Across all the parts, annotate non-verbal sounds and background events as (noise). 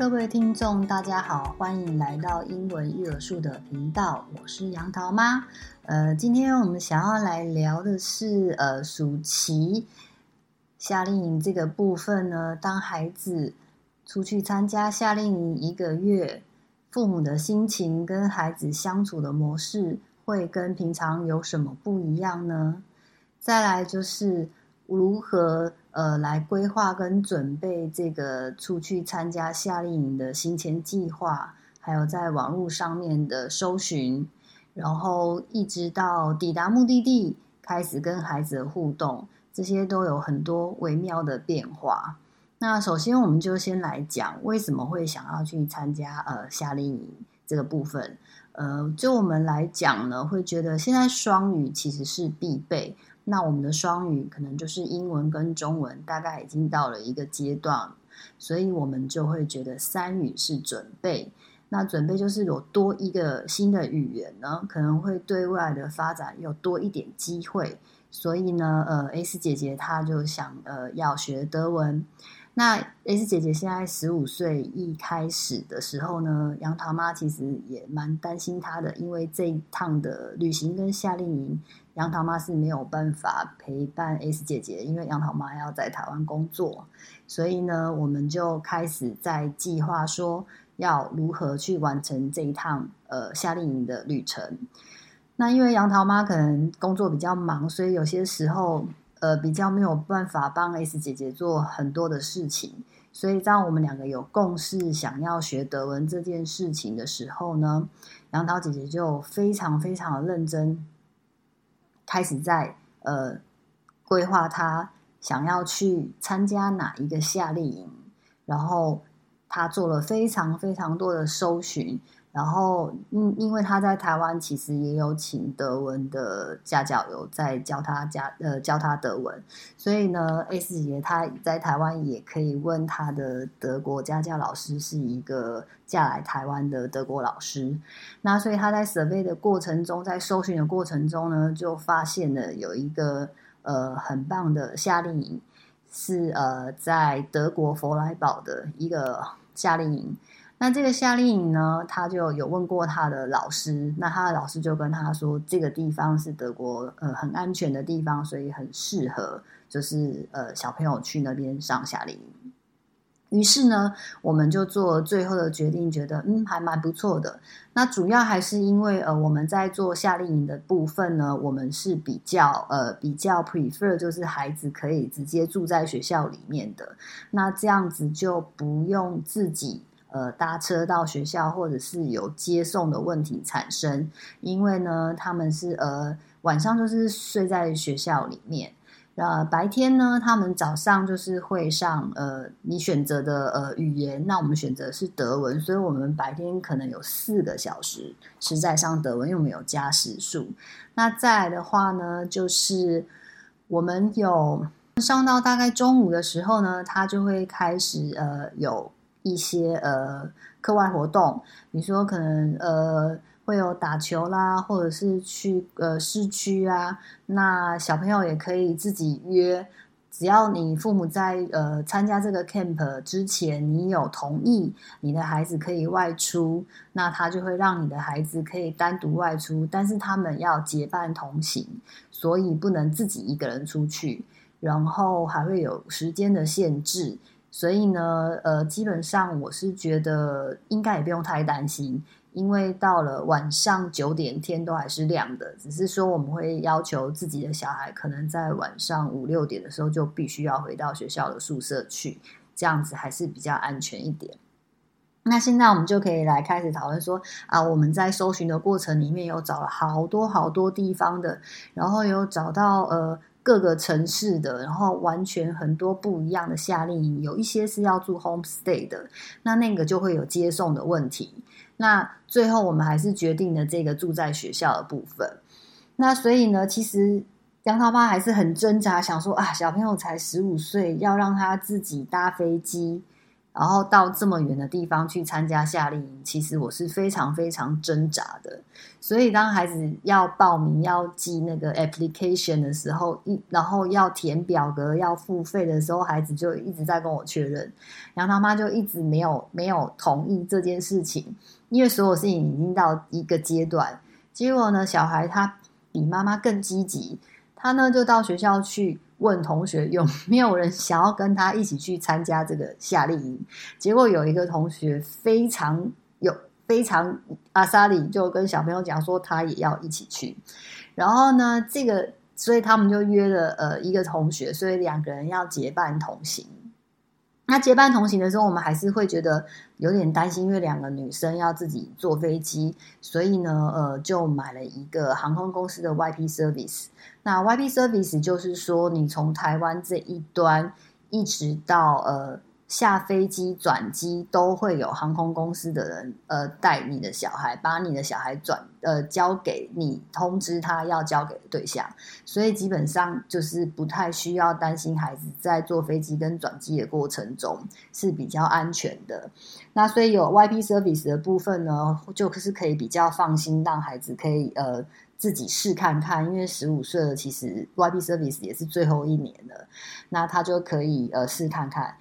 各位听众，大家好，欢迎来到英文育儿树的频道，我是杨桃妈。呃，今天我们想要来聊的是，呃，暑期夏令营这个部分呢，当孩子出去参加夏令营一个月，父母的心情跟孩子相处的模式会跟平常有什么不一样呢？再来就是如何。呃，来规划跟准备这个出去参加夏令营的行前计划，还有在网络上面的搜寻，然后一直到抵达目的地，开始跟孩子的互动，这些都有很多微妙的变化。那首先，我们就先来讲为什么会想要去参加呃夏令营这个部分。呃，就我们来讲呢，会觉得现在双语其实是必备。那我们的双语可能就是英文跟中文，大概已经到了一个阶段，所以我们就会觉得三语是准备。那准备就是有多一个新的语言呢，可能会对未来的发展有多一点机会。所以呢，呃，S 姐姐她就想呃要学德文。那 S 姐姐现在十五岁，一开始的时候呢，杨桃妈其实也蛮担心她的，因为这一趟的旅行跟夏令营。杨桃妈是没有办法陪伴 S 姐姐，因为杨桃妈要在台湾工作，所以呢，我们就开始在计划说要如何去完成这一趟呃夏令营的旅程。那因为杨桃妈可能工作比较忙，所以有些时候呃比较没有办法帮 S 姐姐做很多的事情。所以当我们两个有共识想要学德文这件事情的时候呢，杨桃姐姐就非常非常的认真。开始在呃规划他想要去参加哪一个夏令营，然后他做了非常非常多的搜寻。然后，因因为他在台湾其实也有请德文的家教，有在教他家呃教他德文，所以呢，S 姐姐她在台湾也可以问他的德国家教老师是一个嫁来台湾的德国老师。那所以他在 survey 的过程中，在搜寻的过程中呢，就发现了有一个呃很棒的夏令营，是呃在德国弗莱堡的一个夏令营。那这个夏令营呢，他就有问过他的老师，那他的老师就跟他说，这个地方是德国呃很安全的地方，所以很适合就是呃小朋友去那边上夏令营。于是呢，我们就做最后的决定，觉得嗯还蛮不错的。那主要还是因为呃我们在做夏令营的部分呢，我们是比较呃比较 prefer 就是孩子可以直接住在学校里面的，那这样子就不用自己。呃，搭车到学校，或者是有接送的问题产生，因为呢，他们是呃晚上就是睡在学校里面，呃白天呢，他们早上就是会上呃你选择的呃语言，那我们选择是德文，所以我们白天可能有四个小时是在上德文，因为我们有加时数。那再来的话呢，就是我们有上到大概中午的时候呢，他就会开始呃有。一些呃课外活动，比如说可能呃会有打球啦，或者是去呃市区啊，那小朋友也可以自己约，只要你父母在呃参加这个 camp 之前，你有同意你的孩子可以外出，那他就会让你的孩子可以单独外出，但是他们要结伴同行，所以不能自己一个人出去，然后还会有时间的限制。所以呢，呃，基本上我是觉得应该也不用太担心，因为到了晚上九点天都还是亮的，只是说我们会要求自己的小孩可能在晚上五六点的时候就必须要回到学校的宿舍去，这样子还是比较安全一点。那现在我们就可以来开始讨论说啊，我们在搜寻的过程里面有找了好多好多地方的，然后有找到呃。各个城市的，然后完全很多不一样的夏令营，有一些是要住 homestay 的，那那个就会有接送的问题。那最后我们还是决定了这个住在学校的部分。那所以呢，其实杨桃妈还是很挣扎，想说啊，小朋友才十五岁，要让他自己搭飞机，然后到这么远的地方去参加夏令营，其实我是非常非常挣扎的。所以当孩子要报名、要寄那个 application 的时候，一然后要填表格、要付费的时候，孩子就一直在跟我确认，然后他妈就一直没有没有同意这件事情，因为所有事情已经到一个阶段。结果呢，小孩他比妈妈更积极，他呢就到学校去。问同学有没有人想要跟他一起去参加这个夏令营？结果有一个同学非常有非常阿萨里就跟小朋友讲说他也要一起去。然后呢，这个所以他们就约了呃一个同学，所以两个人要结伴同行。那结伴同行的时候，我们还是会觉得有点担心，因为两个女生要自己坐飞机，所以呢，呃，就买了一个航空公司的 YP Service。那 YP Service 就是说，你从台湾这一端一直到呃。下飞机转机都会有航空公司的人，呃，带你的小孩，把你的小孩转，呃，交给你，通知他要交给的对象，所以基本上就是不太需要担心孩子在坐飞机跟转机的过程中是比较安全的。那所以有 YP Service 的部分呢，就是可以比较放心，让孩子可以呃自己试看看，因为十五岁了，其实 YP Service 也是最后一年了，那他就可以呃试看看。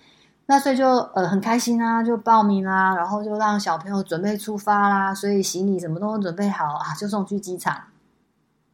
那所以就呃很开心啊，就报名啦，然后就让小朋友准备出发啦，所以行李什么都准备好啊，就送去机场。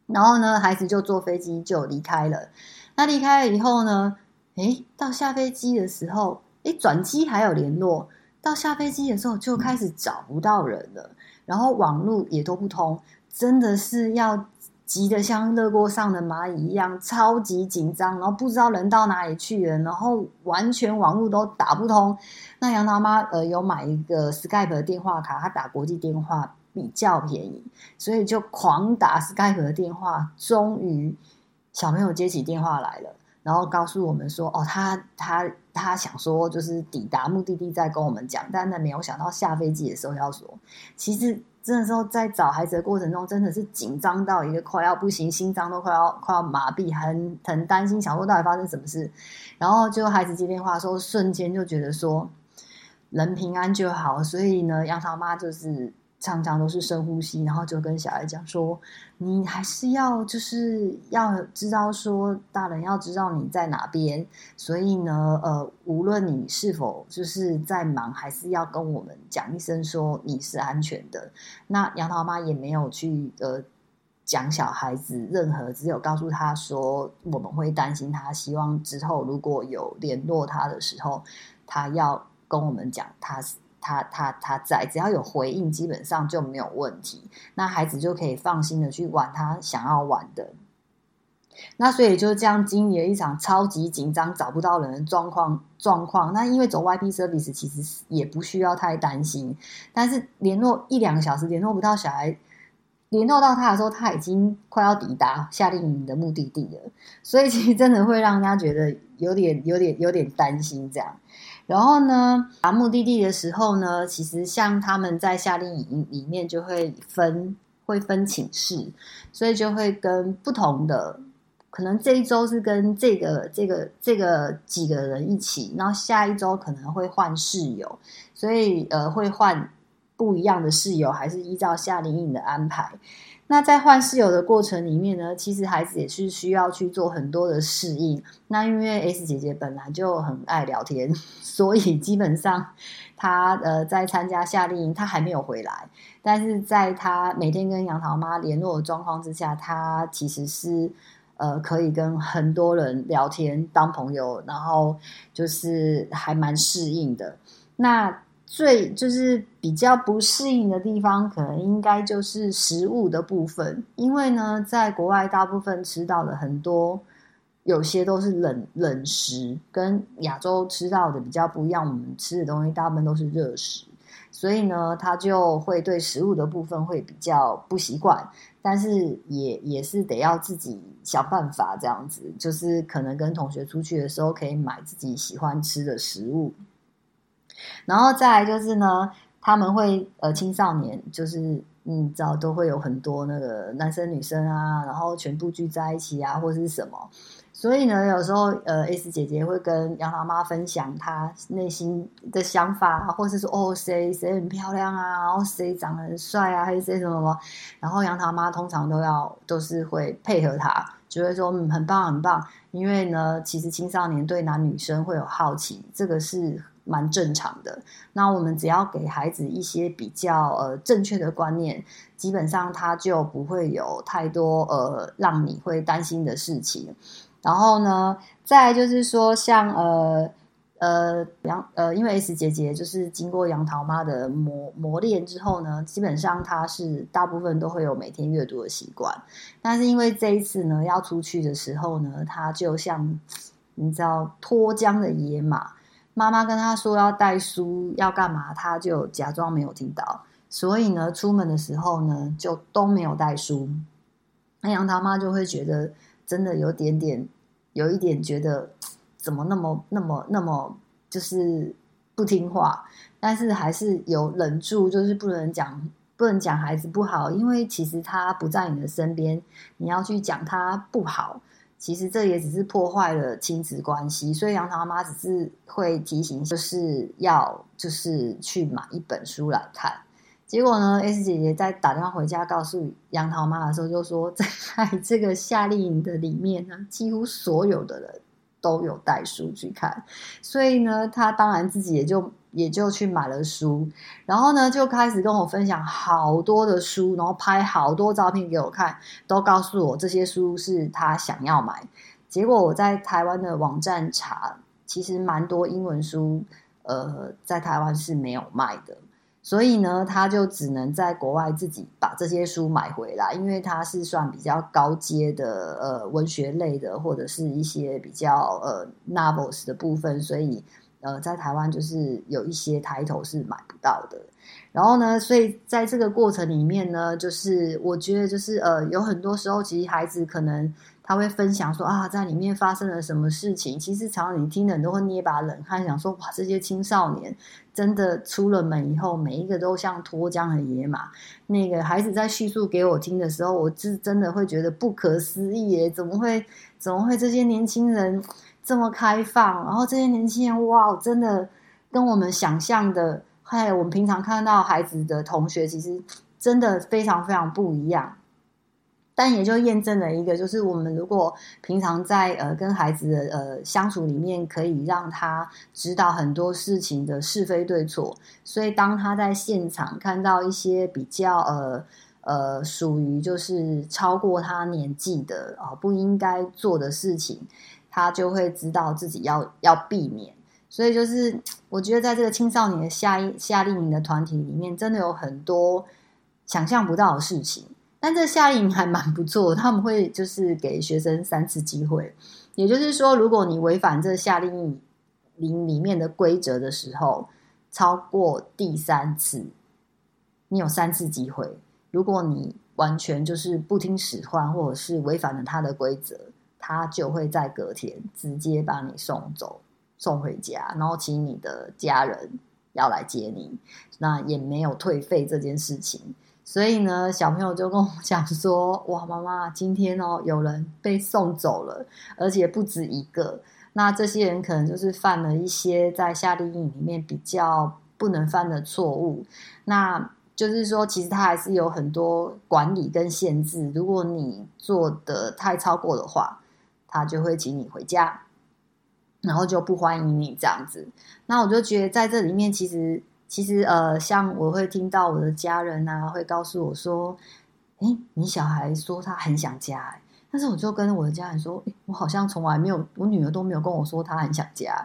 然后呢，孩子就坐飞机就离开了。那离开了以后呢，诶，到下飞机的时候，诶，转机还有联络，到下飞机的时候就开始找不到人了，然后网络也都不通，真的是要。急得像热锅上的蚂蚁一样，超级紧张，然后不知道人到哪里去了，然后完全网络都打不通。那杨桃妈呃有买一个 Skype 的电话卡，她打国际电话比较便宜，所以就狂打 Skype 的电话。终于小朋友接起电话来了，然后告诉我们说：“哦，他他他想说就是抵达目的地再跟我们讲，但那没有想到下飞机的时候要说，其实。”真的时候在找孩子的过程中，真的是紧张到一个快要不行，心脏都快要快要麻痹，很很担心，想说到底发生什么事。然后就孩子接电话的时候，瞬间就觉得说人平安就好。所以呢，杨桃妈就是。常常都是深呼吸，然后就跟小孩讲说：“你还是要就是要知道说，大人要知道你在哪边。所以呢，呃，无论你是否就是在忙，还是要跟我们讲一声说你是安全的。”那杨桃妈也没有去呃讲小孩子任何，只有告诉他说我们会担心他，希望之后如果有联络他的时候，他要跟我们讲他是。他他他在，只要有回应，基本上就没有问题。那孩子就可以放心的去玩他想要玩的。那所以就这样经历了一场超级紧张、找不到人的状况状况。那因为走 YP Service 其实也不需要太担心，但是联络一两个小时联络不到小孩，联络到他的时候，他已经快要抵达夏令营的目的地了。所以其实真的会让人家觉得有点、有点、有点担心这样。然后呢，达目的地的时候呢，其实像他们在夏令营里面就会分会分寝室，所以就会跟不同的，可能这一周是跟这个这个这个几个人一起，然后下一周可能会换室友，所以呃会换不一样的室友，还是依照夏令营的安排。那在换室友的过程里面呢，其实孩子也是需要去做很多的适应。那因为 S 姐姐本来就很爱聊天，(laughs) 所以基本上她呃在参加夏令营，她还没有回来。但是在她每天跟杨桃妈联络的状况之下，她其实是呃可以跟很多人聊天当朋友，然后就是还蛮适应的。那。最就是比较不适应的地方，可能应该就是食物的部分，因为呢，在国外大部分吃到的很多，有些都是冷冷食，跟亚洲吃到的比较不一样。我们吃的东西大部分都是热食，所以呢，他就会对食物的部分会比较不习惯，但是也也是得要自己想办法这样子，就是可能跟同学出去的时候，可以买自己喜欢吃的食物。然后再来就是呢，他们会呃青少年就是你知道都会有很多那个男生女生啊，然后全部聚在一起啊，或是什么，所以呢，有时候呃，S 姐姐会跟杨桃妈分享她内心的想法，或是说哦，谁谁很漂亮啊，然后谁长得很帅啊，还是谁什么什么，然后杨桃妈通常都要都是会配合她，就会说嗯，很棒很棒，因为呢，其实青少年对男女生会有好奇，这个是。蛮正常的。那我们只要给孩子一些比较呃正确的观念，基本上他就不会有太多呃让你会担心的事情。然后呢，再就是说像呃呃杨呃，因为 S 姐姐就是经过杨桃妈的磨磨练之后呢，基本上她是大部分都会有每天阅读的习惯。但是因为这一次呢要出去的时候呢，她就像你知道脱缰的野马。妈妈跟他说要带书要干嘛，他就假装没有听到。所以呢，出门的时候呢，就都没有带书。那杨桃妈就会觉得真的有点点，有一点觉得怎么那么那么那么就是不听话，但是还是有忍住，就是不能讲不能讲孩子不好，因为其实他不在你的身边，你要去讲他不好。其实这也只是破坏了亲子关系，所以杨桃妈只是会提醒，就是要就是去买一本书来看。结果呢，S 姐姐在打电话回家告诉杨桃妈的时候，就说在 (laughs) 这个夏令营的里面呢，几乎所有的人都有带书去看，所以呢，他当然自己也就。也就去买了书，然后呢，就开始跟我分享好多的书，然后拍好多照片给我看，都告诉我这些书是他想要买。结果我在台湾的网站查，其实蛮多英文书，呃，在台湾是没有卖的，所以呢，他就只能在国外自己把这些书买回来，因为它是算比较高阶的呃文学类的，或者是一些比较呃 novels 的部分，所以。呃，在台湾就是有一些抬头是买不到的，然后呢，所以在这个过程里面呢，就是我觉得就是呃，有很多时候其实孩子可能他会分享说啊，在里面发生了什么事情，其实常常你听的人都会捏把冷汗，想说哇，这些青少年真的出了门以后，每一个都像脱缰的野马。那个孩子在叙述给我听的时候，我是真的会觉得不可思议耶，怎么会怎么会这些年轻人？这么开放，然后这些年轻人哇，真的跟我们想象的，还有我们平常看到孩子的同学，其实真的非常非常不一样。但也就验证了一个，就是我们如果平常在呃跟孩子的呃相处里面，可以让他知道很多事情的是非对错，所以当他在现场看到一些比较呃呃属于就是超过他年纪的啊、不应该做的事情。他就会知道自己要要避免，所以就是我觉得在这个青少年的夏夏令营的团体里面，真的有很多想象不到的事情。但这夏令营还蛮不错，他们会就是给学生三次机会，也就是说，如果你违反这夏令营里面的规则的时候，超过第三次，你有三次机会。如果你完全就是不听使唤，或者是违反了他的规则。他就会在隔天直接把你送走，送回家，然后请你的家人要来接你，那也没有退费这件事情。所以呢，小朋友就跟我讲说：“哇，妈妈，今天哦，有人被送走了，而且不止一个。那这些人可能就是犯了一些在夏令营里面比较不能犯的错误。那就是说，其实他还是有很多管理跟限制。如果你做得太超过的话，他就会请你回家，然后就不欢迎你这样子。那我就觉得在这里面，其实其实呃，像我会听到我的家人啊，会告诉我说：“诶，你小孩说他很想家。”诶，但是我就跟我的家人说：“，我好像从来没有，我女儿都没有跟我说她很想家。”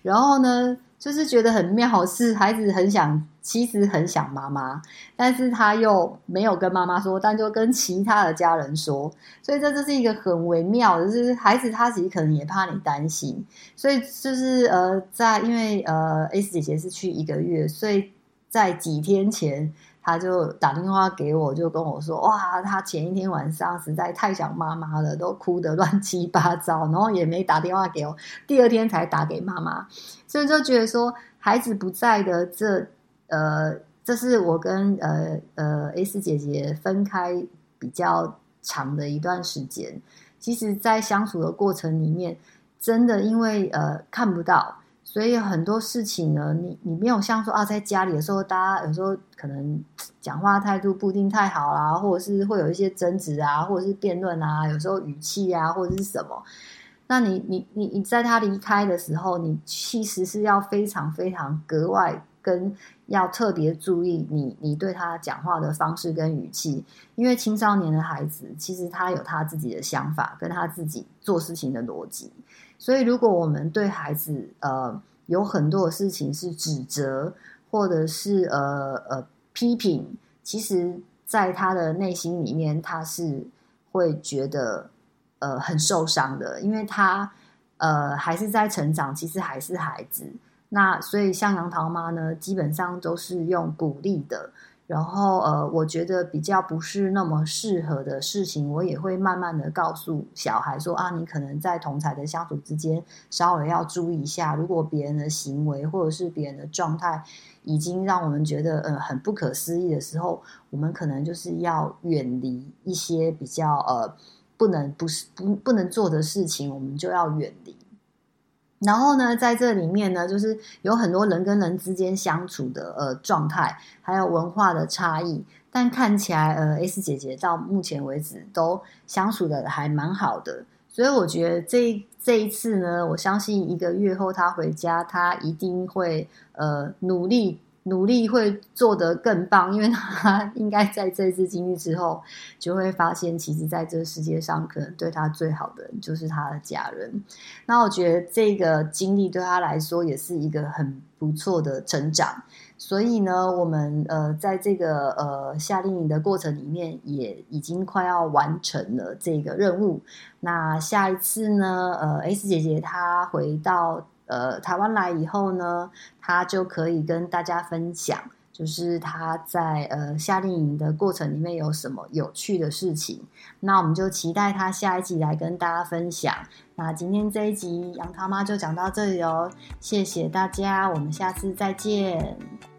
然后呢，就是觉得很妙，是孩子很想。其实很想妈妈，但是他又没有跟妈妈说，但就跟其他的家人说，所以这就是一个很微妙的，就是孩子他其实可能也怕你担心，所以就是呃，在因为呃 S 姐姐是去一个月，所以在几天前他就打电话给我，就跟我说，哇，他前一天晚上实在太想妈妈了，都哭得乱七八糟，然后也没打电话给我，第二天才打给妈妈，所以就觉得说孩子不在的这。呃，这是我跟呃呃 S 姐姐分开比较长的一段时间。其实，在相处的过程里面，真的因为呃看不到，所以很多事情呢，你你没有像说啊，在家里的时候，大家有时候可能讲话态度不一定太好啦，或者是会有一些争执啊，或者是辩论啊，有时候语气啊，或者是什么。那你你你你在他离开的时候，你其实是要非常非常格外。跟要特别注意你你对他讲话的方式跟语气，因为青少年的孩子其实他有他自己的想法，跟他自己做事情的逻辑，所以如果我们对孩子呃有很多事情是指责或者是呃呃批评，其实在他的内心里面他是会觉得呃很受伤的，因为他呃还是在成长，其实还是孩子。那所以像杨桃妈呢，基本上都是用鼓励的，然后呃，我觉得比较不是那么适合的事情，我也会慢慢的告诉小孩说啊，你可能在同才的相处之间，稍微要注意一下，如果别人的行为或者是别人的状态已经让我们觉得呃很不可思议的时候，我们可能就是要远离一些比较呃不能不是不不能做的事情，我们就要远离。然后呢，在这里面呢，就是有很多人跟人之间相处的呃状态，还有文化的差异。但看起来呃，S 姐姐到目前为止都相处的还蛮好的，所以我觉得这这一次呢，我相信一个月后她回家，她一定会呃努力。努力会做得更棒，因为他 (laughs) 应该在这次经历之后，就会发现，其实在这个世界上，可能对他最好的人就是他的家人。那我觉得这个经历对他来说也是一个很不错的成长。所以呢，我们呃，在这个呃夏令营的过程里面，也已经快要完成了这个任务。那下一次呢，呃，S 姐姐她回到。呃，台湾来以后呢，他就可以跟大家分享，就是他在呃夏令营的过程里面有什么有趣的事情。那我们就期待他下一集来跟大家分享。那今天这一集杨桃妈就讲到这里哦，谢谢大家，我们下次再见。